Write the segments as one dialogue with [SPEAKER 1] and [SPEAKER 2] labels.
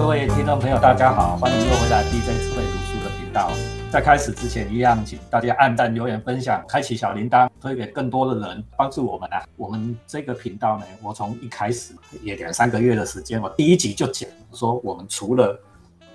[SPEAKER 1] 各位听众朋友，大家好，欢迎又回来 DJ 智慧读书的频道。在开始之前，一样请大家按赞、留言、分享，开启小铃铛，推给更多的人，帮助我们啊！我们这个频道呢，我从一开始也两三个月的时间，我第一集就讲说，我们除了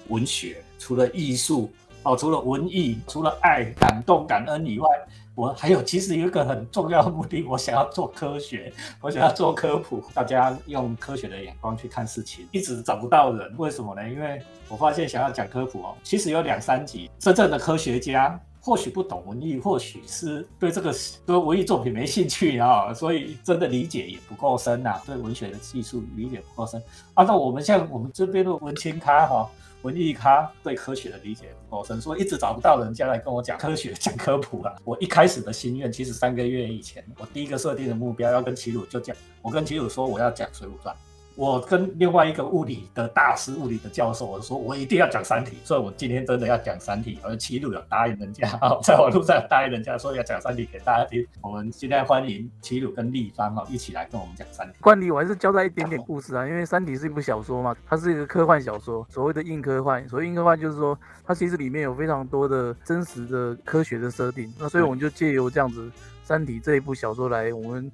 [SPEAKER 1] 文学、除了艺术哦，除了文艺、除了爱、感动、感恩以外，我还有其实有一个很重要的目的，我想要做科学，我想要做科普，大家用科学的眼光去看事情，一直找不到人，为什么呢？因为我发现想要讲科普哦，其实有两三集，真正的科学家或许不懂文艺，或许是对这个对文艺作品没兴趣啊，所以真的理解也不够深呐，对文学的技术理解不够深。按照我们像我们这边的文青咖哈。文艺咖对科学的理解不够深，说一直找不到人家来跟我讲科学、讲科普了。我一开始的心愿，其实三个月以前，我第一个设定的目标要跟齐鲁就讲，我跟齐鲁说我要讲《水浒传》。我跟另外一个物理的大师、物理的教授，我说我一定要讲《三体》，所以我今天真的要讲《三体》。而齐鲁有答应人家，在网络上答应人家说要讲《三体》给大家听。我们现在欢迎齐鲁跟立方哦一起来跟我们讲《三体》。
[SPEAKER 2] 惯例我还是交代一点点故事啊，因为《三体》是一部小说嘛，它是一个科幻小说，所谓的硬科幻。所谓硬科幻就是说，它其实里面有非常多的真实的科学的设定。那所以我们就借由这样子《三体》这一部小说来，我们。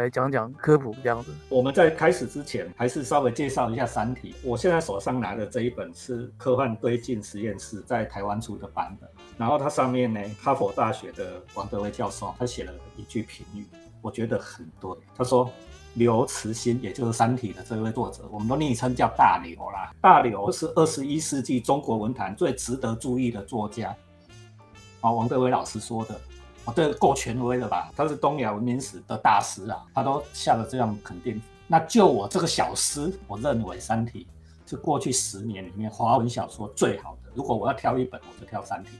[SPEAKER 2] 来讲讲科普这样子。
[SPEAKER 1] 我们在开始之前，还是稍微介绍一下《三体》。我现在手上拿的这一本是科幻推进实验室在台湾出的版本。然后它上面呢，哈佛大学的王德威教授他写了一句评语，我觉得很对。他说：“刘慈欣，也就是《三体》的这位作者，我们都昵称叫大刘啦。大刘是二十一世纪中国文坛最值得注意的作家。”啊，王德威老师说的。啊，这够权威了吧？他是东亚文明史的大师啊，他都下了这样肯定。那就我这个小师，我认为《三体》是过去十年里面华文小说最好的。如果我要挑一本，我就挑《三体》。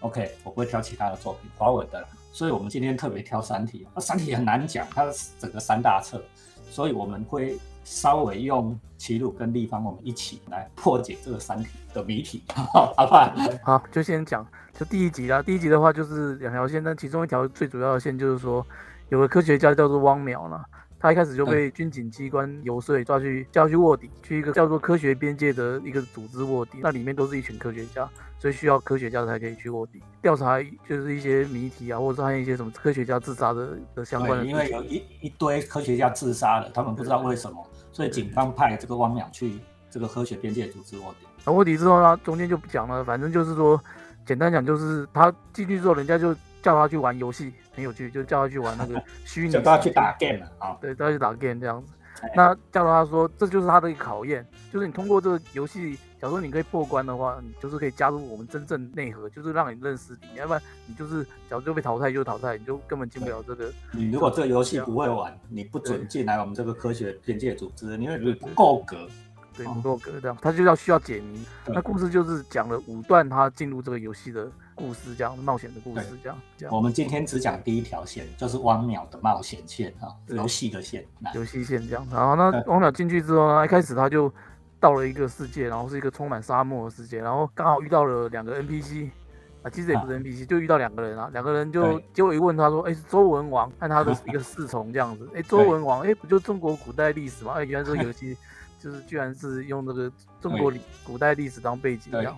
[SPEAKER 1] OK，我不会挑其他的作品，华文的。所以我们今天特别挑《三体》。那《三体》很难讲，它整个三大册，所以我们会稍微用齐鲁跟立方，我们一起来破解这个《三体》的谜题，好不好？
[SPEAKER 2] 好，就先讲。就第一集啦，第一集的话就是两条线，但其中一条最主要的线就是说，有个科学家叫做汪淼啦，他一开始就被军警机关游说抓去叫去卧底，去一个叫做科学边界的一个组织卧底，那里面都是一群科学家，所以需要科学家才可以去卧底调查，就是一些谜题啊，或者是一些什么科学家自杀的的相关的。
[SPEAKER 1] 因为有一一堆科学家自杀了，他们不知道为什么，所以警方派这个汪淼去这个科学边界组织卧底。
[SPEAKER 2] 那卧底之后呢，中间就不讲了，反正就是说。简单讲就是他进去之后，人家就叫他去玩游戏，很有趣，就叫他去玩那个虚拟。
[SPEAKER 1] 叫他去打 game 啊？
[SPEAKER 2] 对，叫他去打 game 这样子。那叫他说，这就是他的一个考验，就是你通过这个游戏，假如说你可以破关的话，你就是可以加入我们真正内核，就是让你认识你。要不然你就是假如就被淘汰就淘汰，你就根本进不了这个。
[SPEAKER 1] 你如果这个游戏不会玩，你不准进来我们这个科学边界组织，因为你不够格。
[SPEAKER 2] 对，不够格这样，他就要需要解谜。那故事就是讲了五段他进入这个游戏的故事，这样冒险的故事，这样。这样。
[SPEAKER 1] 我们今天只讲第一条线，就是汪淼的冒险线啊，游戏的线。
[SPEAKER 2] 游戏线这样。然后那汪淼进去之后呢，一开始他就到了一个世界，然后是一个充满沙漠的世界，然后刚好遇到了两个 NPC 啊，其实也不是 NPC，就遇到两个人啊，两个人就结果一问他说，哎，是周文王？和他的 一个侍从这样子。哎，周文王，哎，不就中国古代历史吗？哎，原来这个游戏。就是居然是用那个中国古代历史当背景这样，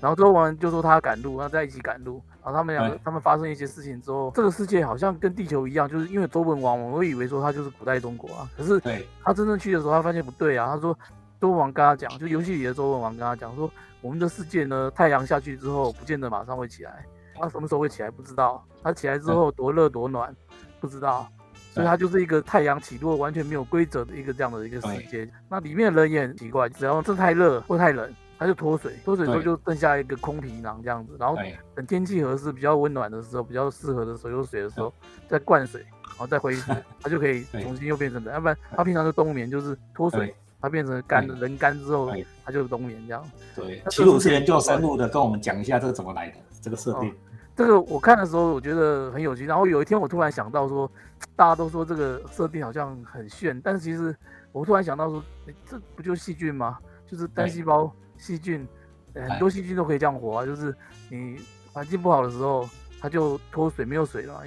[SPEAKER 2] 然后周文王就说他赶路，然后在一起赶路，然后他们两个他们发生一些事情之后，这个世界好像跟地球一样，就是因为周文王，我会以为说他就是古代中国啊，可是他真正去的时候，他发现不对啊，他说周文王跟他讲，就游戏里的周文王跟他讲说，我们的世界呢，太阳下去之后不见得马上会起来，他什么时候会起来不知道，它起来之后多热多暖不知道。所以它就是一个太阳起落完全没有规则的一个这样的一个世界。那里面的人也很奇怪，只要这太热或太冷，它就脱水，脱水之后就剩下一个空皮囊这样子。然后等天气合适、比较温暖的时候、比较适合的时候有水的时候，再灌水，然后再恢复，它就可以重新又变成的。要不然它平常就冬眠，就是脱水，它变成干人干之后，它就冬眠这样。
[SPEAKER 1] 对，齐鲁是研究深入的，跟我们讲一下这个怎么来的这个设定。
[SPEAKER 2] 这个我看的时候，我觉得很有趣。然后有一天，我突然想到说，大家都说这个设定好像很炫，但是其实我突然想到说，这不就是细菌吗？就是单细胞细菌，很多细菌都可以这样活啊。就是你环境不好的时候，它就脱水，没有水了，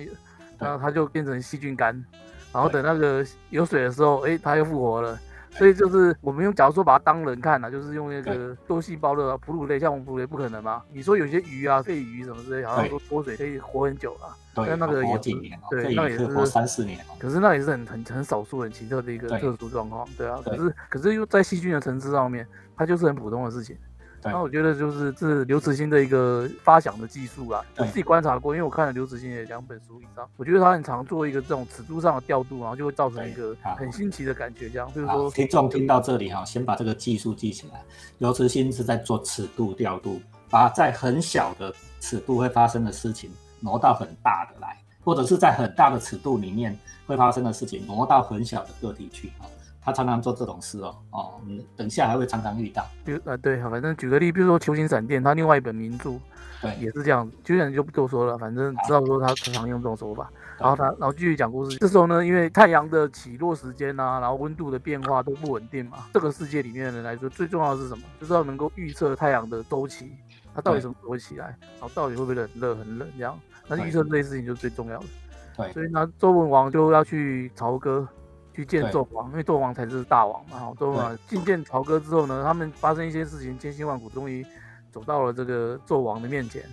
[SPEAKER 2] 然后它就变成细菌干。然后等那个有水的时候，哎，它又复活了。所以就是我们用，假如说把它当人看呢，就是用那个多细胞的哺乳类，像我们哺乳类不可能嘛。你说有些鱼啊，肺鱼什么之类，好像说脱水可以活很久啊。
[SPEAKER 1] 对，
[SPEAKER 2] 那个也
[SPEAKER 1] 几年，
[SPEAKER 2] 对，那也是
[SPEAKER 1] 活三四年。
[SPEAKER 2] 可是那也是很很很少数、很奇特的一个特殊状况，对啊。可是可是又在细菌的层次上面，它就是很普通的事情。那我觉得就是这是刘慈欣的一个发想的技术啦，我自己观察过，因为我看了刘慈欣的两本书以上，我觉得他很常做一个这种尺度上的调度，然后就会造成一个很新奇的感觉。这样，就是说，
[SPEAKER 1] 听众听到这里哈，先把这个技术记起来。刘慈欣是在做尺度调度，把在很小的尺度会发生的事情挪到很大的来，或者是在很大的尺度里面会发生的事情挪到很小的个体去啊。他常常做这种事哦，哦，我们等下还会常常遇到。
[SPEAKER 2] 比如啊，对，反正举个例，比如说《球形闪电》，他另外一本名著，
[SPEAKER 1] 对，
[SPEAKER 2] 也是这样。球形就不多说了，反正知道说他常常用这种手法。然后他，然后继续讲故事。这时候呢，因为太阳的起落时间啊，然后温度的变化都不稳定嘛。这个世界里面的人来说，最重要的是什么？就是要能够预测太阳的周期，它到底什么时候会起来，然后到底会不会很热很冷这样。那预测这些事情就是最重要的。
[SPEAKER 1] 对，
[SPEAKER 2] 所以呢，周文王就要去朝歌。去见纣王，因为纣王才是大王嘛。纣王觐见朝歌之后呢，他们发生一些事情，千辛万苦，终于走到了这个纣王的面前。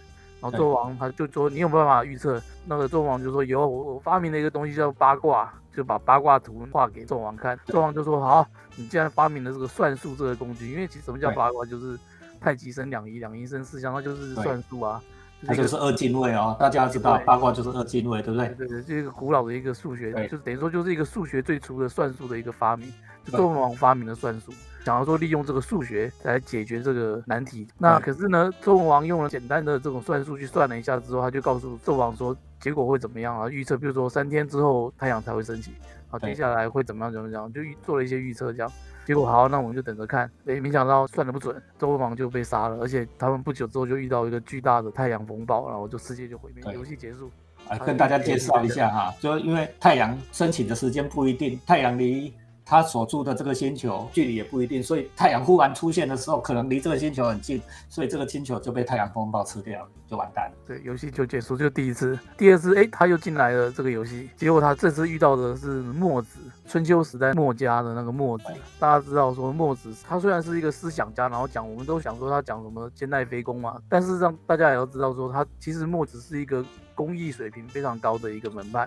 [SPEAKER 2] 然后纣王他就说：“你有没有办法预测？”那个纣王就说：“有，我我发明了一个东西叫八卦，就把八卦图画给纣王看。”纣王就说：“好，你既然发明了这个算术这个工具，因为其实什么叫八卦，就是太极生两仪，两仪生四象，那就是算术啊。”
[SPEAKER 1] 它就是二进位哦，大家知道八卦就是二进位，对不对？
[SPEAKER 2] 对对，这一个古老的一个数学，就是等于说就是一个数学最初的算术的一个发明，就周文王发明的算术，想要说利用这个数学来解决这个难题。那可是呢，周文王用了简单的这种算术去算了一下之后，他就告诉纣王说结果会怎么样啊？预测，比如说三天之后太阳才会升起，好，接下来会怎么样？怎么样？就做了一些预测，这样。结果好，那我们就等着看。哎，没想到算的不准，周文王就被杀了，而且他们不久之后就遇到一个巨大的太阳风暴，然后就世界就毁灭，游戏结束。
[SPEAKER 1] 来跟大家介绍一下哈，就因为太阳升起的时间不一定，太阳离。他所住的这个星球距离也不一定，所以太阳忽然出现的时候，可能离这个星球很近，所以这个星球就被太阳风暴吃掉，就完蛋了。
[SPEAKER 2] 对，游戏就结束，就第一次。第二次，哎，他又进来了这个游戏，结果他这次遇到的是墨子，春秋时代墨家的那个墨子。大家知道说墨子，他虽然是一个思想家，然后讲，我们都想说他讲什么兼代非攻嘛，但是让大家也要知道说，他其实墨子是一个工艺水平非常高的一个门派。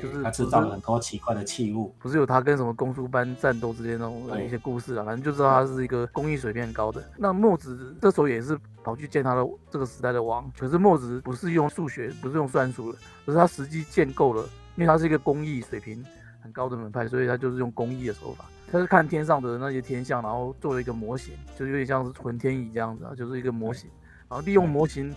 [SPEAKER 1] 就是他制造了很多奇怪的器物，
[SPEAKER 2] 不是有他跟什么公输班战斗之间那种一些故事啊，反正就知道他是一个工艺水平很高的。那墨子这时候也是跑去见他的这个时代的王，可是墨子不是用数学，不是用算术了，而是他实际建构了，因为他是一个工艺水平很高的门派，所以他就是用工艺的手法，他是看天上的那些天象，然后做了一个模型，就有点像是浑天仪这样子啊，就是一个模型，然后利用模型。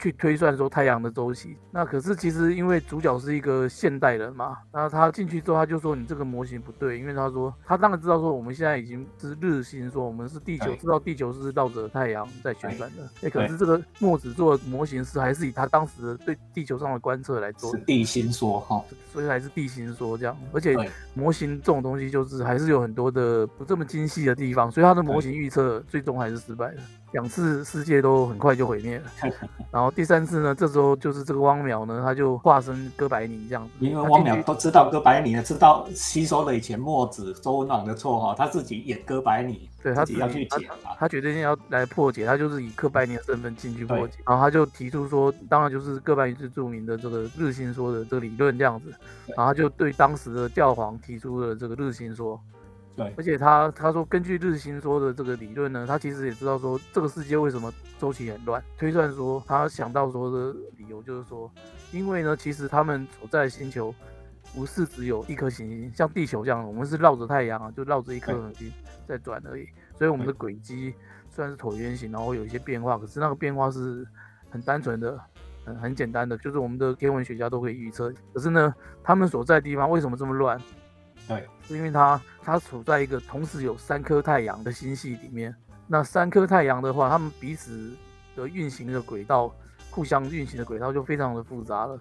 [SPEAKER 2] 去推算说太阳的周期，那可是其实因为主角是一个现代人嘛，然后他进去之后他就说你这个模型不对，因为他说他当然知道说我们现在已经是日心说我们是地球，知道地球是绕着太阳在旋转的，哎，可是这个墨子做的模型是还是以他当时的对地球上的观测来做，
[SPEAKER 1] 是地心说哈，
[SPEAKER 2] 所以还是地心说这样，而且模型这种东西就是还是有很多的不这么精细的地方，所以他的模型预测最终还是失败了。两次世界都很快就毁灭了，然后第三次呢，这时候就是这个汪淼呢，他就化身哥白尼这样子。
[SPEAKER 1] 因为汪淼都知道哥白尼呢，知道吸收了以前墨子、周文王的错哈，他自己演哥白尼，
[SPEAKER 2] 对他
[SPEAKER 1] 自己要去解
[SPEAKER 2] 他决定要来破解，他就是以哥白尼的身份进去破解，然后他就提出说，当然就是哥白尼最著名的这个日心说的这个理论这样子，然后就对当时的教皇提出了这个日心说。
[SPEAKER 1] 对，
[SPEAKER 2] 而且他他说，根据日心说的这个理论呢，他其实也知道说这个世界为什么周期很乱。推算说，他想到说的理由就是说，因为呢，其实他们所在的星球不是只有一颗行星，像地球这样，我们是绕着太阳啊，就绕着一颗恒星在转而已。所以我们的轨迹虽然是椭圆形，然后有一些变化，可是那个变化是很单纯的、很很简单的，就是我们的天文学家都可以预测。可是呢，他们所在的地方为什么这么乱？
[SPEAKER 1] 对，
[SPEAKER 2] 是因为它它处在一个同时有三颗太阳的星系里面。那三颗太阳的话，它们彼此的运行的轨道，互相运行的轨道就非常的复杂了。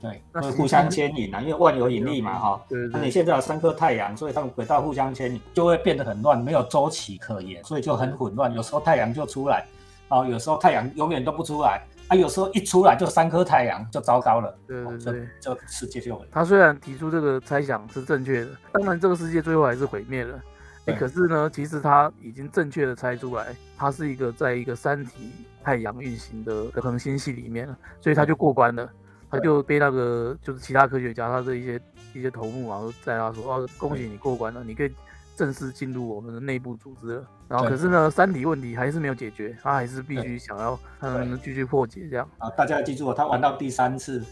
[SPEAKER 1] 对，会互相牵引啊，因为万有引力嘛，哈。
[SPEAKER 2] 对对。
[SPEAKER 1] 那你现在有三颗太阳，所以它们轨道互相牵引，就会变得很乱，没有周期可言，所以就很混乱。有时候太阳就出来，啊，有时候太阳永远都不出来。啊，有时候一出来就三颗太阳，就糟糕了。
[SPEAKER 2] 对对对，
[SPEAKER 1] 这世界就
[SPEAKER 2] 他虽然提出这个猜想是正确的，当然这个世界最后还是毁灭了。哎，可是呢，其实他已经正确的猜出来，它是一个在一个三体太阳运行的恒星系里面，所以他就过关了。他就被那个就是其他科学家他的一些一些头目啊，在他说哦，恭喜你过关了，你可以。正式进入我们的内部组织了，然后可是呢，三体问题还是没有解决，他还是必须想要嗯继续破解这样
[SPEAKER 1] 啊。大家要记住，他玩到第三次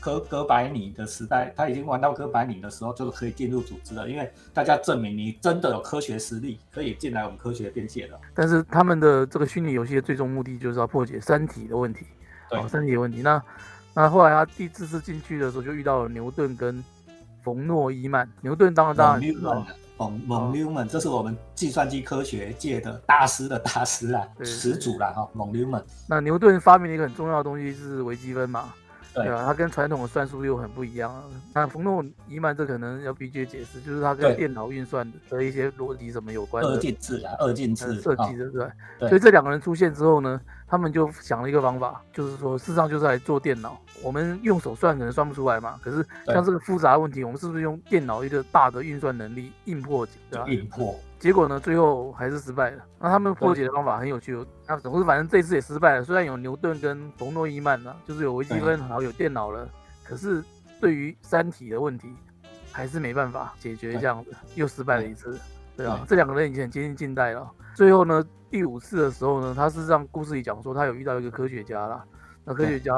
[SPEAKER 1] 哥哥白尼的时代，他已经玩到哥白尼的时候，就可以进入组织了，因为大家证明你真的有科学实力，可以进来我们科学边界了。
[SPEAKER 2] 但是他们的这个虚拟游戏的最终目的就是要破解三体的问题，
[SPEAKER 1] 对，
[SPEAKER 2] 三体的问题。那那后来他第四次进去的时候，就遇到了牛顿跟冯诺依曼。牛顿当然当然知道。
[SPEAKER 1] 蒙蒙纽们，这是我们计算机科学界的大师的大师啊，始祖啦哈。蒙纽们。
[SPEAKER 2] 那牛顿发明了一个很重要的东西是微积分嘛？
[SPEAKER 1] 对
[SPEAKER 2] 啊，它跟传统的算术又很不一样啊。那冯诺依曼这可能要必须解释，就是它跟电脑运算的一些逻辑什么有关的。
[SPEAKER 1] 二进制啊，二进制
[SPEAKER 2] 设计的对。所以这两个人出现之后呢，他们就想了一个方法，就是说事实上就是来做电脑。我们用手算可能算不出来嘛，可是像这个复杂的问题，我们是不是用电脑一个大的运算能力硬破解？对吧？
[SPEAKER 1] 硬破。
[SPEAKER 2] 结果呢，最后还是失败了。那他们破解的方法很有趣，那总之反正这次也失败了。虽然有牛顿跟冯诺依曼呢，就是有微积分，然后有电脑了，可是对于三体的问题，还是没办法解决。这样子又失败了一次，对啊，这两个人已经很接近近代了。最后呢，第五次的时候呢，他是让故事里讲说他有遇到一个科学家啦，那科学家。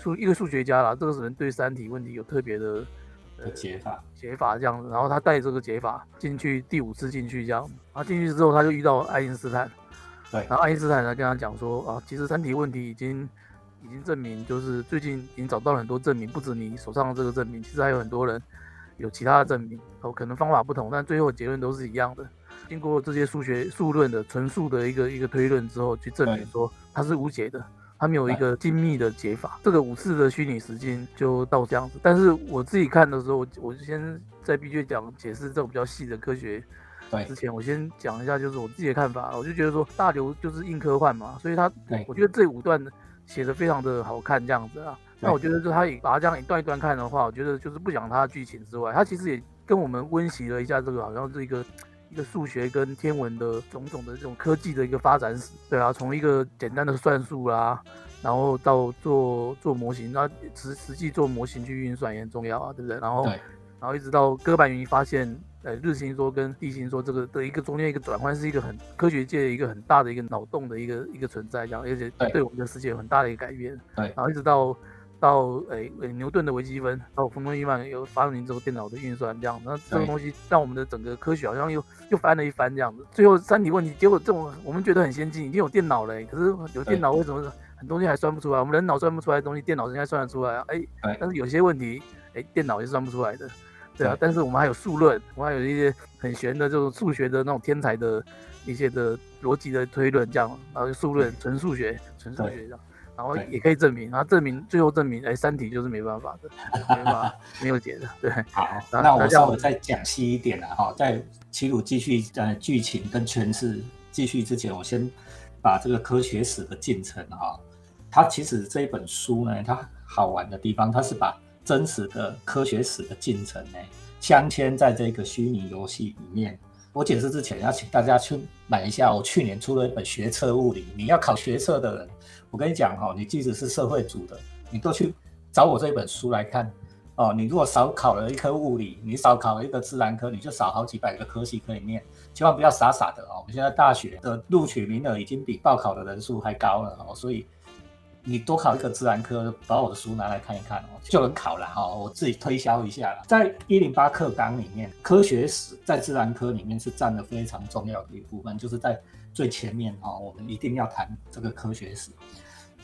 [SPEAKER 2] 数一个数学家啦，这个人对三体问题有特别的
[SPEAKER 1] 解法，
[SPEAKER 2] 解法这样子，然后他带这个解法进去第五次进去这样，然后进去之后他就遇到爱因斯坦，
[SPEAKER 1] 对，
[SPEAKER 2] 然后爱因斯坦呢跟他讲说啊，其实三体问题已经已经证明，就是最近已经找到了很多证明，不止你手上的这个证明，其实还有很多人有其他的证明，哦，可能方法不同，但最后结论都是一样的。经过这些数学数论的纯数的一个一个推论之后，去证明说它是无解的。他们有一个精密的解法，这个五次的虚拟时间就到这样子。但是我自己看的时候，我我先在 B 卷讲解释这种比较细的科学之前，我先讲一下就是我自己的看法。我就觉得说大刘就是硬科幻嘛，所以他我觉得这五段写的非常的好看这样子啊。那我觉得就他把它这样一段一段看的话，我觉得就是不讲他的剧情之外，他其实也跟我们温习了一下这个好像是一个。一个数学跟天文的种种的这种科技的一个发展史，对啊，从一个简单的算术啦，然后到做做模型，那实实际做模型去运算也很重要啊，对不对？然后，然后一直到哥白尼发现，呃，日心说跟地心说这个的一个中间一个转换，是一个很科学界一个很大的一个脑洞的一个一个存在，这样，而且对我们的世界有很大的一个改变。
[SPEAKER 1] 对，
[SPEAKER 2] 然后一直到。到诶诶牛顿的微积分，到冯诺依曼有发明这个电脑的运算，这样，那这个东西让我们的整个科学好像又又翻了一番这样子。最后三体问题，结果这种我们觉得很先进，已经有电脑了，可是有电脑为什么很多东西还算不出来？我们人脑算不出来的东西，电脑应该算得出来啊。哎，但是有些问题，哎，电脑也算不出来的，对啊。但是我们还有数论，我们还有一些很玄的这种数学的那种天才的一些的逻辑的推论，这样，然后数论纯数学，纯数学这样。然后也可以证明，然后证明最后证明，哎，三体就是没办法的，没办法，没有解的。对，
[SPEAKER 1] 好，那我稍微再讲细一点了哈，在齐鲁继续呃剧情跟诠释继续之前，我先把这个科学史的进程哈，它其实这一本书呢，它好玩的地方，它是把真实的科学史的进程呢，镶嵌在这个虚拟游戏里面。我解释之前，要请大家去买一下我去年出了一本学测物理，你要考学测的人。我跟你讲哈，你即使是社会组的，你都去找我这本书来看哦。你如果少考了一科物理，你少考了一个自然科，你就少好几百个科系可以念。千万不要傻傻的哦。我们现在大学的录取名额已经比报考的人数还高了哦，所以你多考一个自然科，把我的书拿来看一看哦，就能考了哈。我自己推销一下了，在一零八课纲里面，科学史在自然科里面是占了非常重要的一部分，就是在。最前面哈，我们一定要谈这个科学史。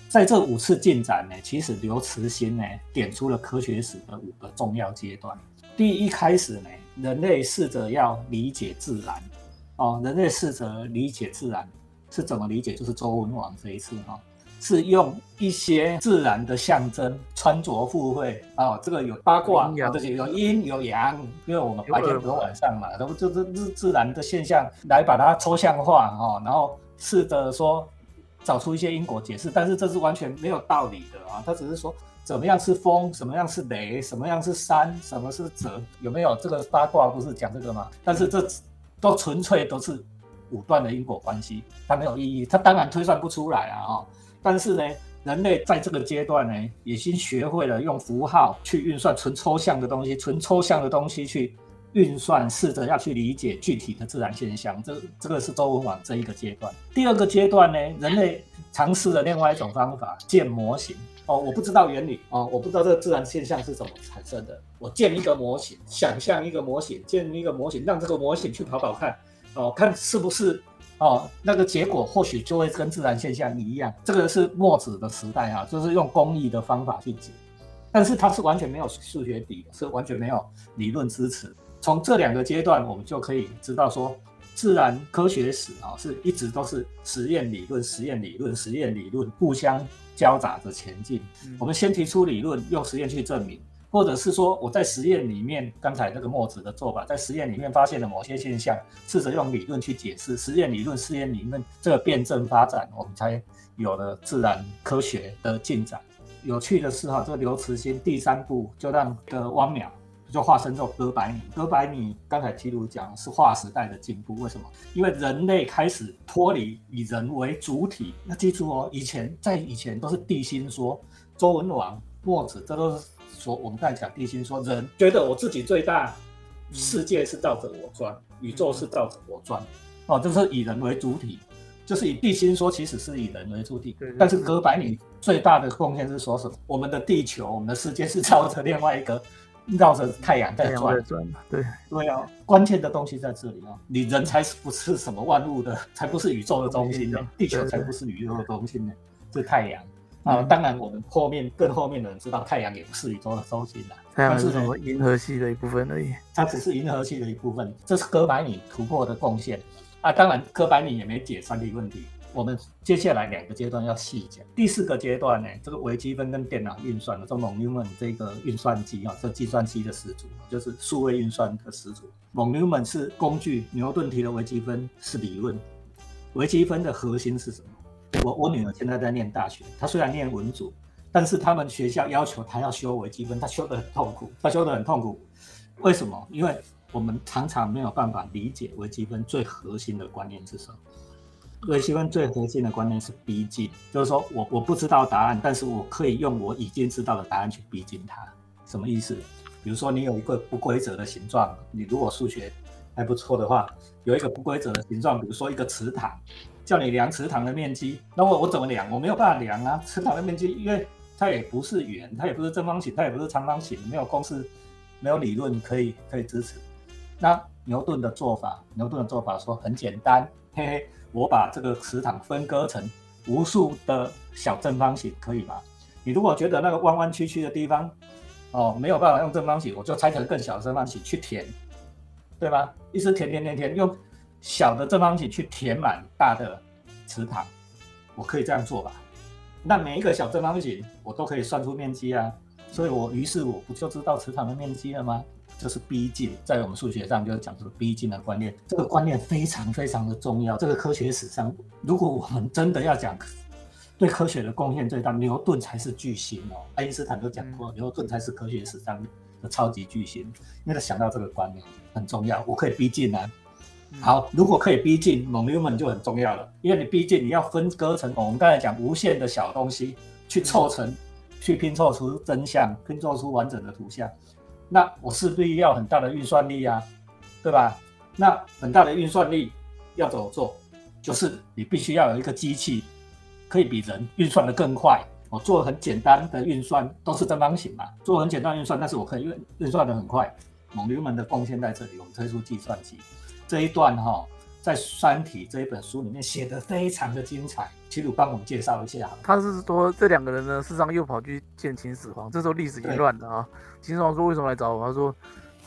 [SPEAKER 1] 在这五次进展呢，其实刘慈欣呢点出了科学史的五个重要阶段。第一开始呢，人类试着要理解自然哦，人类试着理解自然是怎么理解？就是周文王这一次哈。是用一些自然的象征，穿着附会啊，这个有八卦，这些有阴有阳，因为我们白天不是晚上嘛，都就是自自然的现象来把它抽象化哈，然后试着说找出一些因果解释，但是这是完全没有道理的啊！他只是说怎么样是风，什么样是雷，什么样是山，什么是泽，有没有这个八卦不是讲这个吗？但是这都纯粹都是武断的因果关系，它没有意义，它当然推算不出来啊！哦，但是呢，人类在这个阶段呢，已经学会了用符号去运算纯抽象的东西，纯抽象的东西去。运算试着要去理解具体的自然现象，这这个是周文网这一个阶段。第二个阶段呢，人类尝试了另外一种方法，建模型。哦，我不知道原理哦，我不知道这个自然现象是怎么产生的。我建一个模型，想象一个模型，建一个模型，让这个模型去跑跑看，哦，看是不是哦，那个结果或许就会跟自然现象一样。这个是墨子的时代啊，就是用工艺的方法去解，但是它是完全没有数学底，是完全没有理论支持。从这两个阶段，我们就可以知道说，自然科学史啊，是一直都是实验理论、实验理论、实验理论互相交杂着前进。我们先提出理论，用实验去证明，或者是说我在实验里面，刚才那个墨子的做法，在实验里面发现了某些现象，试着用理论去解释。实验理论、实验理论这个辩证发展，我们才有了自然科学的进展。有趣的是哈，这个刘慈欣第三步就让个汪淼。就化身做哥白尼。哥白尼刚才提鲁讲是划时代的进步，为什么？因为人类开始脱离以人为主体。那记住哦，以前在以前都是地心说，周文王、墨子，这都是说我们刚才讲地心说，人觉得我自己最大，世界是照着我转，宇宙是照着我转。哦，就是以人为主体，就是以地心说，其实是以人为主体。但是哥白尼最大的贡献是说什么？我们的地球，我们的世界是照着另外一个。绕着太阳在转，
[SPEAKER 2] 对
[SPEAKER 1] 对啊，关键的东西在这里啊！你人才是不是什么万物的，才不是宇宙的中心呢？地球才不是宇宙的中心呢，是太阳啊！当然，我们后面更后面的人知道，太阳也不是宇宙的中心了，
[SPEAKER 2] 太阳是什么银河系的一部分而已。
[SPEAKER 1] 它只是银河系的一部分，这是哥白尼突破的贡献啊！当然，哥白尼也没解三体问题。我们接下来两个阶段要细讲。第四个阶段呢，这个微积分跟电脑运算的，这蒙牛曼这个运算机啊，这计算机的始祖，就是数位运算的始祖。蒙牛曼是工具，牛顿提的微积分是理论。微积分的核心是什么？我我女儿现在在念大学，她虽然念文组，但是他们学校要求她要修微积分，她修得很痛苦，她修得很痛苦。为什么？因为我们常常没有办法理解微积分最核心的观念是什么。微积分最核心的观念是逼近，就是说我我不知道答案，但是我可以用我已经知道的答案去逼近它。什么意思？比如说你有一个不规则的形状，你如果数学还不错的话，有一个不规则的形状，比如说一个池塘，叫你量池塘的面积，那我我怎么量？我没有办法量啊，池塘的面积，因为它也不是圆，它也不是正方形，它也不是长方形，没有公式，没有理论可以可以支持。那牛顿的做法，牛顿的做法说很简单，嘿嘿。我把这个池塘分割成无数的小正方形，可以吗？你如果觉得那个弯弯曲曲的地方，哦，没有办法用正方形，我就拆成更小的正方形去填，对吧？一直填填填填，用小的正方形去填满大的池塘，我可以这样做吧？那每一个小正方形我都可以算出面积啊，所以我于是我不就知道池塘的面积了吗？这是逼近，在我们数学上就是讲这个逼近的观念，这个观念非常非常的重要。这个科学史上，如果我们真的要讲对科学的贡献最大，牛顿才是巨星哦。爱因斯坦都讲过，牛顿才是科学史上的超级巨星。因为他想到这个观念很重要，我可以逼近啊。好，如果可以逼近，蒙牛门就很重要了。因为你逼近，你要分割成我们刚才讲无限的小东西，去凑成，去拼凑出真相，拼凑出完整的图像。那我势必要很大的运算力啊，对吧？那很大的运算力要怎么做？就是你必须要有一个机器，可以比人运算的更快。我做很简单的运算，都是正方形嘛，做很简单运算，但是我可以运运算的很快。蒙牛们的贡献在这里，我们推出计算机这一段哈。在《三体》这一本书里面写的非常的精彩，齐鲁帮我们介绍一下。
[SPEAKER 2] 他是说这两个人呢，事实上又跑去见秦始皇，这时候历史已经乱了啊。秦始皇说：“为什么来找我？”他说：“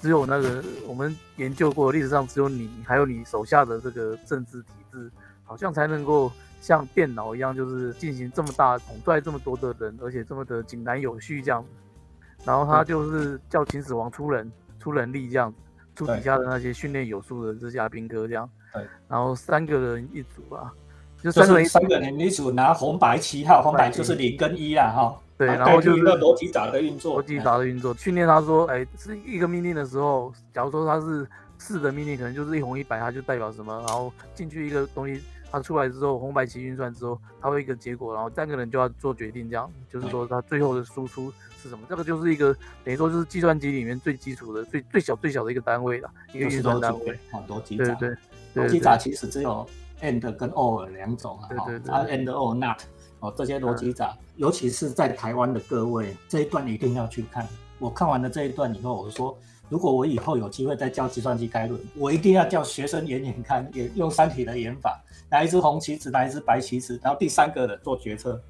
[SPEAKER 2] 只有那个我们研究过历史上只有你，还有你手下的这个政治体制，好像才能够像电脑一样，就是进行这么大统帅这么多的人，而且这么的井然有序这样子。然后他就是叫秦始皇出人出人力这样子，出底下的那些训练有素的这些兵哥这样。”
[SPEAKER 1] 对，
[SPEAKER 2] 然后三个人一组啊，就三个人
[SPEAKER 1] 三个人一组拿红白旗号，红白就是零跟一啦，哈。
[SPEAKER 2] 对，然后就是
[SPEAKER 1] 逻辑闸的运作，
[SPEAKER 2] 逻辑闸的运作。训练他说，哎，是一个命令的时候，假如说他是四的命令，可能就是一红一白，它就代表什么？然后进去一个东西，它出来之后，红白棋运算之后，它会一个结果，然后三个人就要做决定，这样就是说它最后的输出是什么？这个就是一个等于说就是计算机里面最基础的、最最小最小的一个单位了，一个运算单位。
[SPEAKER 1] 很多机
[SPEAKER 2] 闸，对
[SPEAKER 1] 对，逻辑闸其实只有 and 跟 or 两种啊，
[SPEAKER 2] 对对
[SPEAKER 1] 对 and or not。哦，这些逻辑闸，尤其是在台湾的各位，这一段一定要去看。我看完了这一段以后，我说，如果我以后有机会再教计算机概论，我一定要叫学生演演看，也用三体的演法，拿一只红棋子，拿一只白棋子，然后第三个的做决策，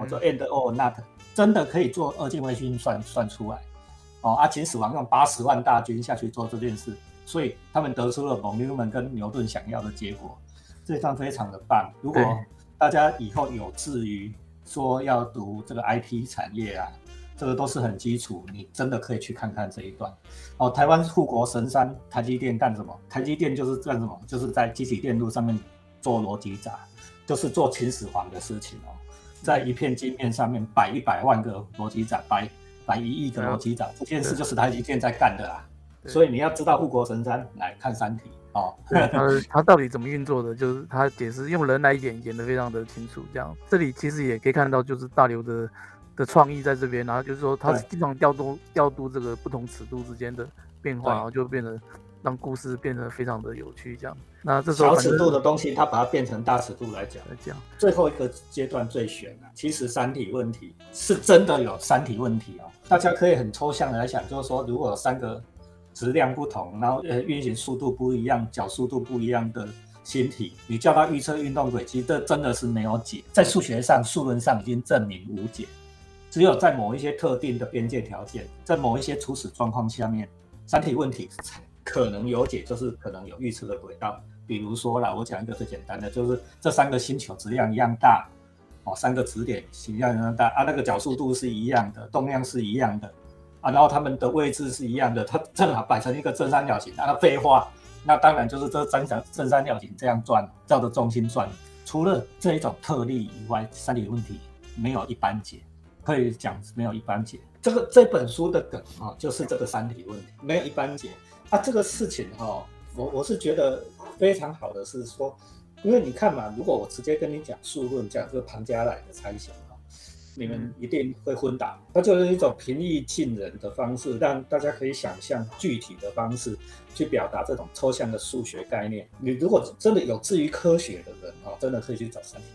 [SPEAKER 1] 我做 and or not，真的可以做二进位运算算出来。哦，阿秦始皇用八十万大军下去做这件事，所以他们得出了蒙牛们跟牛顿想要的结果，这段非常的棒。如果大家以后有志于说要读这个 IT 产业啊，这个都是很基础，你真的可以去看看这一段。哦，台湾护国神山台积电干什么？台积电就是干什么？就是在机体电路上面做逻辑闸，就是做秦始皇的事情哦，在一片晶片上面摆一百万个逻辑闸，摆摆一亿个逻辑闸，这件事就是台积电在干的啦。所以你要知道护国神山来看三体。哦，
[SPEAKER 2] 他他到底怎么运作的？就是他解释用人来演，演的非常的清楚。这样，这里其实也可以看到，就是大刘的的创意在这边。然后就是说，他经常调度调度这个不同尺度之间的变化，然后就变得让故事变得非常的有趣。这样，那这时候
[SPEAKER 1] 小尺度的东西，他把它变成大尺度来讲。
[SPEAKER 2] 来讲，
[SPEAKER 1] 最后一个阶段最悬啊，其实三体问题是真的有三体问题哦。大家可以很抽象的来想，就是说，如果三个。质量不同，然后呃运行速度不一样，角速度不一样的星体，你叫它预测运动轨迹，这真的是没有解，在数学上、数论上已经证明无解。只有在某一些特定的边界条件，在某一些初始状况下面，三体问题才可能有解，就是可能有预测的轨道。比如说啦，我讲一个最简单的，就是这三个星球质量一样大，哦，三个质点质量一样大啊，那个角速度是一样的，动量是一样的。啊，然后它们的位置是一样的，它 正好摆成一个正三角形。那废话，那当然就是这三角正三角形这样转，照着中心转。除了这一种特例以外，三体问题没有一般解，可以讲没有一般解。这个这本书的梗啊，就是这个三体问题没有一般解。啊，这个事情哈，我我是觉得非常好的是说，因为你看嘛，如果我直接跟你讲数论，讲这个庞加莱的猜想。你们一定会昏倒，它就是一种平易近人的方式，让大家可以想象具体的方式去表达这种抽象的数学概念。你如果真的有志于科学的人哦，真的可以去找三体。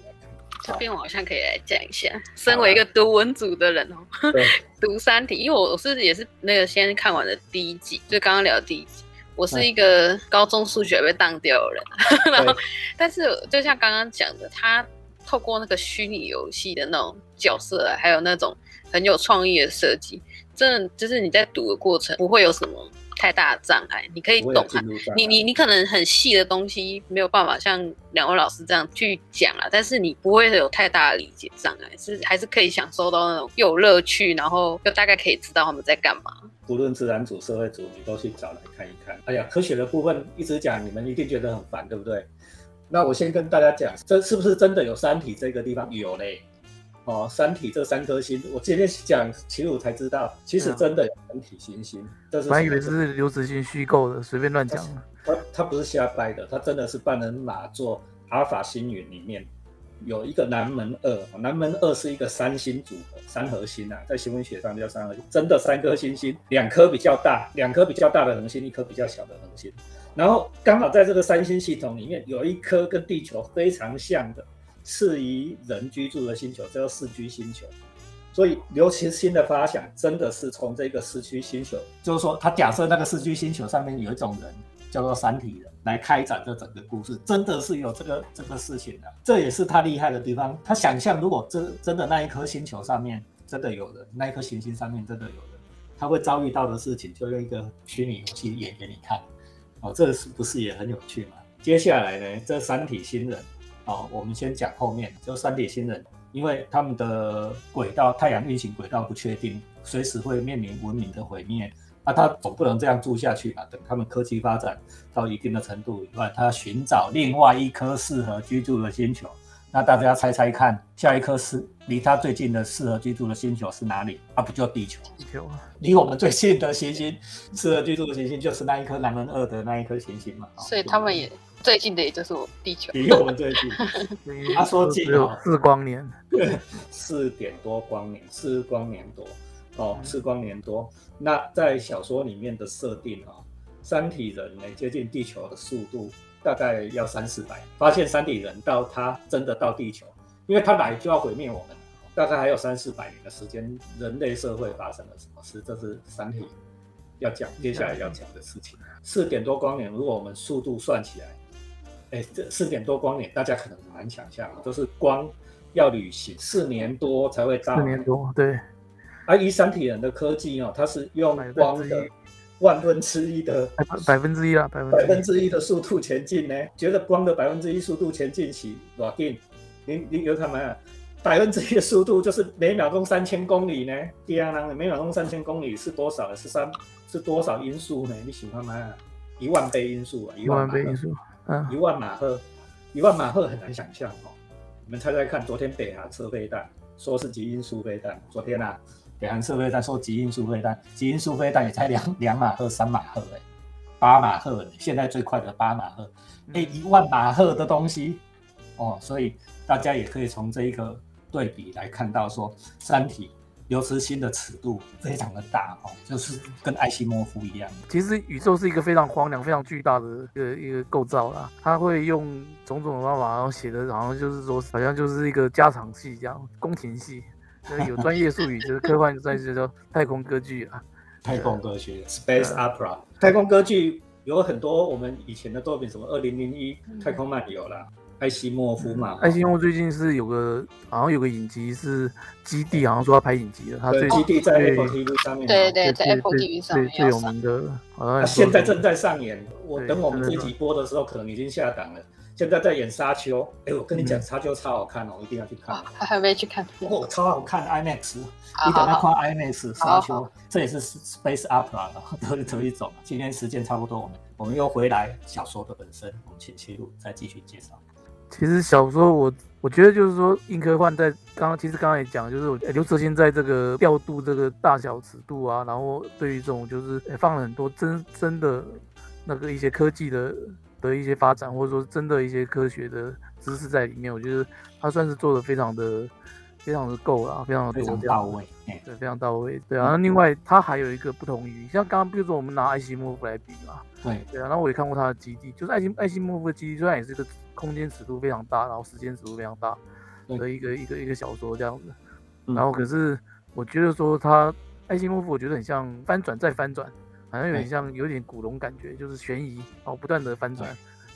[SPEAKER 3] 这边我好像可以来讲一下，身为一个读文组的人哦，读三体，因为我我是也是那个先看完的第一集，就刚刚聊第一集。我是一个高中数学被当掉的人，然后但是就像刚刚讲的，他。透过那个虚拟游戏的那种角色，还有那种很有创意的设计，真的就是你在读的过程不会有什么太大的障碍，你可以懂它。你你你可能很细的东西没有办法像两位老师这样去讲啊，但是你不会有太大的理解障碍，是还是可以享受到那种有乐趣，然后又大概可以知道他们在干嘛。
[SPEAKER 1] 不论自然组、社会组，你都去找来看一看。哎呀，科学的部分一直讲，你们一定觉得很烦，对不对？那我先跟大家讲，这是不是真的有三体这个地方有嘞？哦，三体这三颗星，我今天讲其实我才知道，其实真的有三体行星。
[SPEAKER 2] 我还以为这是刘慈欣虚构的，随便乱讲。
[SPEAKER 1] 他他不是瞎掰的，他真的是半人马座阿尔法星云里面有一个南门二，南门二是一个三星组合，三核星啊，在新闻学上叫三核心，真的三颗星星，两颗比较大，两颗比较大的恒星，一颗比较小的恒星。然后刚好在这个三星系统里面，有一颗跟地球非常像的，适宜人居住的星球，叫四居星球。所以刘慈欣的发想真的是从这个四居星球，就是说他假设那个四居星球上面有一种人叫做三体人来开展这整个故事，真的是有这个这个事情的。这也是他厉害的地方。他想象如果真真的那一颗星球上面真的有人，那一颗行星上面真的有人，他会遭遇到的事情，就用一个虚拟游戏演给你看。哦，这是不是也很有趣嘛？接下来呢，这三体新人，哦，我们先讲后面，就三体星人，因为他们的轨道，太阳运行轨道不确定，随时会面临文明的毁灭，那他总不能这样住下去嘛？等他们科技发展到一定的程度以外，他寻找另外一颗适合居住的星球，那大家猜猜看，下一颗是离它最近的适合居住的星球是哪里？啊，不就地球？
[SPEAKER 2] 地球啊，
[SPEAKER 1] 离我们最近的行星，适合居住的行星就是那一颗狼人二的那一颗行星嘛。
[SPEAKER 3] 所以他们也最近的，也就是我地球。
[SPEAKER 1] 离我们最近。他说近
[SPEAKER 2] 哦，四光年，
[SPEAKER 1] 四点多光年，四光年多哦，四光年多。那在小说里面的设定哦，三体人呢接近地球的速度。大概要三四百，发现三体人到他真的到地球，因为他来就要毁灭我们，大概还有三四百年的时间，人类社会发生了什么事？这是三体要讲接下来要讲的事情。四点多光年，如果我们速度算起来，哎，这四点多光年，大家可能很难想象，都是光要旅行四年多才会到。
[SPEAKER 2] 四年多，对。
[SPEAKER 1] 而以三体人的科技哦，它是用光的。万分之一的
[SPEAKER 2] 百分之一啊，
[SPEAKER 1] 百分百分之一的速度前进呢？觉得光的百分之一速度前进起多近？你你有看没有？百分之一的速度就是每秒钟三千公里呢？对啊，每秒钟三千公里是多少？是三是多少音速呢？你喜欢吗？一万倍音速啊！
[SPEAKER 2] 一万倍音速，
[SPEAKER 1] 嗯，一万马赫，一万马赫很难想象哦。你们猜猜看，昨天北韩测飞弹，说是极音速飞弹，昨天啊。北韩设备在说极音速飞弹，极音速飞弹也才两两马赫、三马赫哎，八马赫，现在最快的八马赫，哎，一万马赫的东西哦，所以大家也可以从这一个对比来看到，说三体刘慈欣的尺度非常的大哦，就是跟艾希莫夫一样。
[SPEAKER 2] 其实宇宙是一个非常荒凉、非常巨大的一个一个构造啦，他会用种种的方法，然后写的好像就是说，好像就是一个家常戏这样，宫廷戏。有专业术语，就是科幻专业叫太空歌剧啊。
[SPEAKER 1] 太空歌剧 （Space Opera）。太空歌剧有很多我们以前的作品，什么《二零零一太空漫游》啦，艾希莫夫嘛。
[SPEAKER 2] 艾希莫最近是有个，好像有个影集是《基地》，好像说要拍影集了。他《
[SPEAKER 1] 基地》在 Apple TV 上面。
[SPEAKER 3] 对对，在 Apple TV 上面
[SPEAKER 2] 最有名的。
[SPEAKER 1] 好像，现在正在上演。我等我们这集播的时候，可能已经下档了。现在在演沙丘，哎，我跟你讲，沙丘超好看哦，一定要去看。
[SPEAKER 3] 还没去看。
[SPEAKER 1] 哦，超好看，IMAX，你等那块 IMAX 沙丘，这也是 Space Opera 的 这一种。今天时间差不多，我们我们又回来小说的本身，我们请切入再继续介绍。
[SPEAKER 2] 其实小说我我觉得就是说硬科幻在刚刚其实刚刚也讲，就是刘慈欣在这个调度这个大小尺度啊，然后对于这种就是放了很多真真的那个一些科技的。的一些发展，或者说真的一些科学的知识在里面，我觉得他算是做的非常的、非常的够了，非常的
[SPEAKER 1] 非常到位，
[SPEAKER 2] 对，非常到位。对啊，那另外他还有一个不同于，像刚刚比如说我们拿艾希莫夫来比嘛，
[SPEAKER 1] 对
[SPEAKER 2] 对啊，然后我也看过他的基地，就是艾希艾希莫夫的基地，虽然也是一个空间尺度非常大，然后时间尺度非常大的一个一个一个小说这样子，然后可是我觉得说他艾希莫夫，我觉得很像翻转再翻转。好像有点像，有点古龙感觉，就是悬疑哦，不断的翻转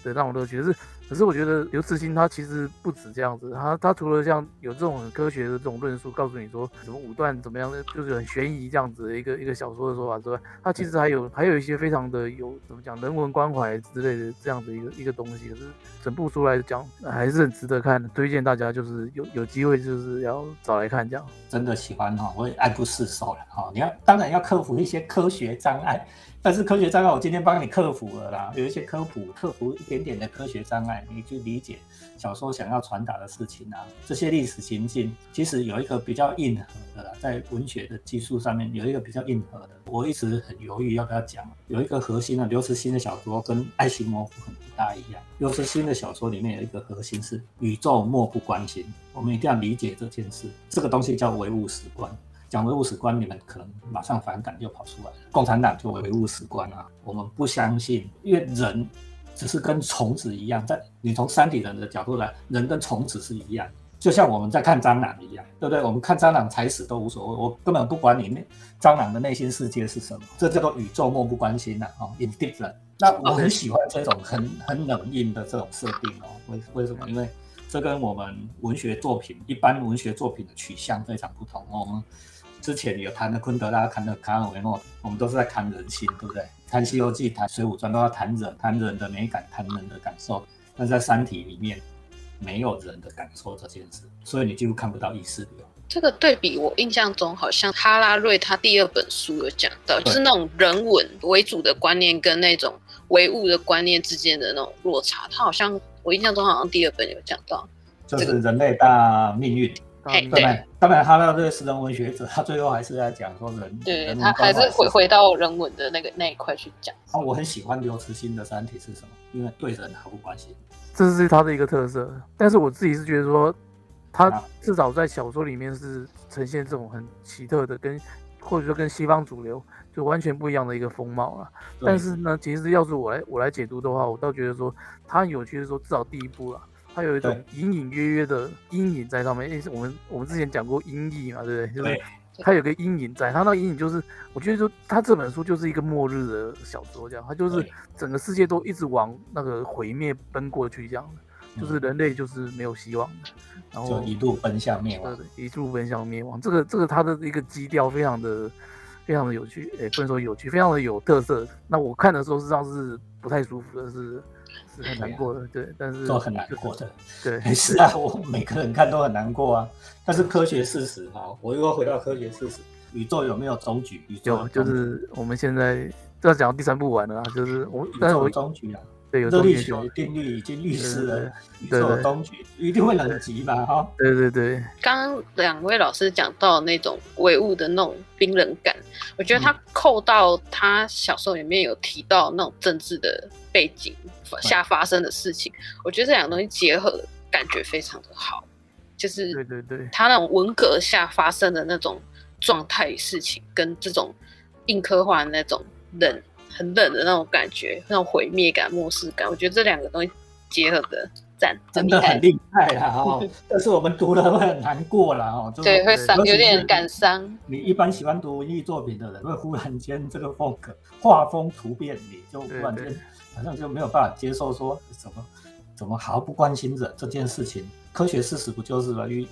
[SPEAKER 2] 的那种乐趣。就是，可是我觉得刘慈欣他其实不止这样子，他他除了像有这种很科学的这种论述，告诉你说什么武断怎么样的，就是很悬疑这样子的一个一个小说的说法之外，他其实还有还有一些非常的有怎么讲人文关怀之类的这样的一个一个东西。可是整部书来讲还是很值得看的，推荐大家就是有有机会就是要找来看这样。
[SPEAKER 1] 真的喜欢哈，我也爱不释手了哈。你要当然要克服一些科学障碍。但是科学障碍，我今天帮你克服了啦。有一些科普，克服一点点的科学障碍，你去理解小说想要传达的事情啊。这些历史情境，其实有一个比较硬核的啦，在文学的技术上面有一个比较硬核的。我一直很犹豫要不要讲。有一个核心的刘慈欣的小说跟爱情模糊很不大一样。刘慈欣的小说里面有一个核心是宇宙漠不关心，我们一定要理解这件事。这个东西叫唯物史观。讲唯物史观，你们可能马上反感就跑出来。共产党就唯物史观啊，我们不相信，因为人只是跟虫子一样，在你从山体人的角度来，人跟虫子是一样，就像我们在看蟑螂一样，对不对？我们看蟑螂踩死都无所谓，我根本不管你那蟑螂的内心世界是什么，这叫做宇宙漠不关心呐，哦，indifferent。那我很喜欢这种很 很冷硬的这种设定哦，为为什么？因为这跟我们文学作品一般文学作品的取向非常不同哦，我们。之前有谈的昆德拉，谈的卡尔维诺，我们都是在谈人心，对不对？谈《西游记》、谈《水浒传》都要谈人，谈人的美感，谈人的感受。但在《三体》里面，没有人的感受这件事，所以你几乎看不到意识流。
[SPEAKER 3] 这个对比，我印象中好像哈拉瑞他第二本书有讲到，就是那种人文为主的观念跟那种唯物的观念之间的那种落差。他好像我印象中好像第二本有讲到。
[SPEAKER 1] 就是人类大命运。
[SPEAKER 3] 对
[SPEAKER 1] 对，当然，他那个是人文学者，他最后还是在讲说人，
[SPEAKER 3] 对他还是回回到人文的那个那一块去讲。
[SPEAKER 1] 啊，我很喜欢刘慈欣的《三体》是什么？因为对人毫不关心，
[SPEAKER 2] 这是他的一个特色。但是我自己是觉得说，他至少在小说里面是呈现这种很奇特的，跟或者说跟西方主流就完全不一样的一个风貌了。但是呢，其实要是我来我来解读的话，我倒觉得说，他很有趣的说，至少第一部了。它有一种隐隐约约的阴影在上面，因为我们我们之前讲过阴翳嘛，对不对？就是它有个阴影在，它那个阴影就是，我觉得说它这本书就是一个末日的小说，这样，它就是整个世界都一直往那个毁灭奔过去，这样的，就是人类就是没有希望的，然后
[SPEAKER 1] 一路奔向灭亡，
[SPEAKER 2] 一路奔向灭亡。这个这个它的一个基调非常的非常的有趣，哎，不能说有趣，非常的有特色。那我看的时候实际上是不太舒服的，是。是很难过的，对，但是
[SPEAKER 1] 都很难过的，
[SPEAKER 2] 对，
[SPEAKER 1] 没事啊，我每个人看都很难过啊。但是科学事实哈，我又回到科学事实，宇宙有没有终局？宇宙
[SPEAKER 2] 就是我们现在要讲第三部完了啊，就是我，但是我
[SPEAKER 1] 终局啊，
[SPEAKER 2] 对，有
[SPEAKER 1] 热力学定律已经预示了宇宙终局，一定会冷极嘛，哈。
[SPEAKER 2] 对对对。
[SPEAKER 3] 刚刚两位老师讲到那种唯物的那种冰冷感，我觉得他扣到他小时候里面有提到那种政治的背景。下发生的事情，我觉得这两个东西结合的感觉非常的好，就是
[SPEAKER 2] 对对对，
[SPEAKER 3] 他那种文革下发生的那种状态事情，跟这种硬科幻那种冷很冷的那种感觉，那种毁灭感、末世感，我觉得这两个东西结合的赞，
[SPEAKER 1] 真的很厉害啦哦！但是我们读了会很难过了哦，
[SPEAKER 3] 对，会伤，有点感伤。
[SPEAKER 1] 你一般喜欢读文艺作品的人，会忽然间这个风格画风突变，你就忽然间。好像就没有办法接受说怎么怎么毫不关心着这件事情，科学事实不就是了？宇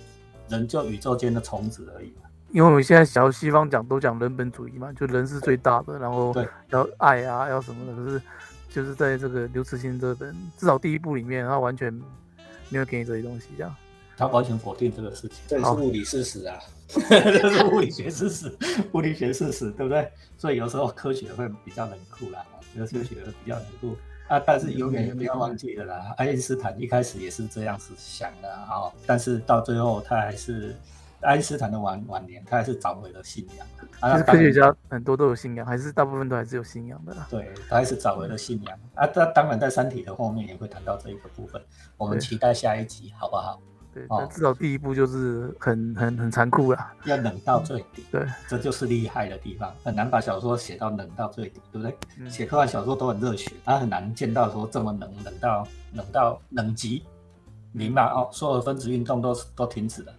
[SPEAKER 1] 人就宇宙间的虫子而已嘛。
[SPEAKER 2] 因为我们现在小西方讲都讲人本主义嘛，就人是最大的，然后要爱啊，要什么的。可是就是在这个刘慈欣这本至少第一部里面，他完全没有给你这些东西，这样。
[SPEAKER 1] 他完全否定这个事情，这是物理事实啊，这是物理学事实，物理学事实，对不对？所以有时候科学会比较冷酷啦。科学比较难度啊，但是永远也不要忘记了啦。爱因斯坦一开始也是这样子想的啊，但是到最后他还是爱因斯坦的晚晚年，他还是找回了信仰。
[SPEAKER 2] 其实科学家很多都有信仰，还是大部分都还是有信仰的。
[SPEAKER 1] 对，他还是找回了信仰啊。他当然在《三体》的后面也会谈到这一个部分，我们期待下一集，好不好？
[SPEAKER 2] 对，但至少第一步就是很很很残酷了，
[SPEAKER 1] 要冷到最底。
[SPEAKER 2] 对，
[SPEAKER 1] 这就是厉害的地方，很难把小说写到冷到最底，对不对？写科幻小说都很热血，他很难见到说这么冷，冷到冷到冷极，明白哦？所有的分子运动都都停止了，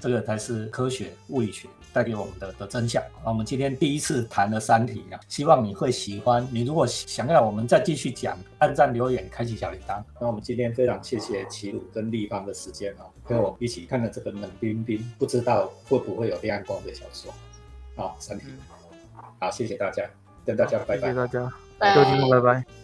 [SPEAKER 1] 这个才是科学物理学。带给我们的的真相。那我们今天第一次谈了《三体》啊，希望你会喜欢。你如果想要我们再继续讲，按赞留言，开启小铃铛。那我们今天非常谢谢齐鲁跟立方的时间啊，跟我一起看了这个冷冰冰，不知道会不会有亮光的小说。好，《三体》。好，谢谢大家，跟大家拜拜。谢
[SPEAKER 2] 谢大家，各位听众，拜拜。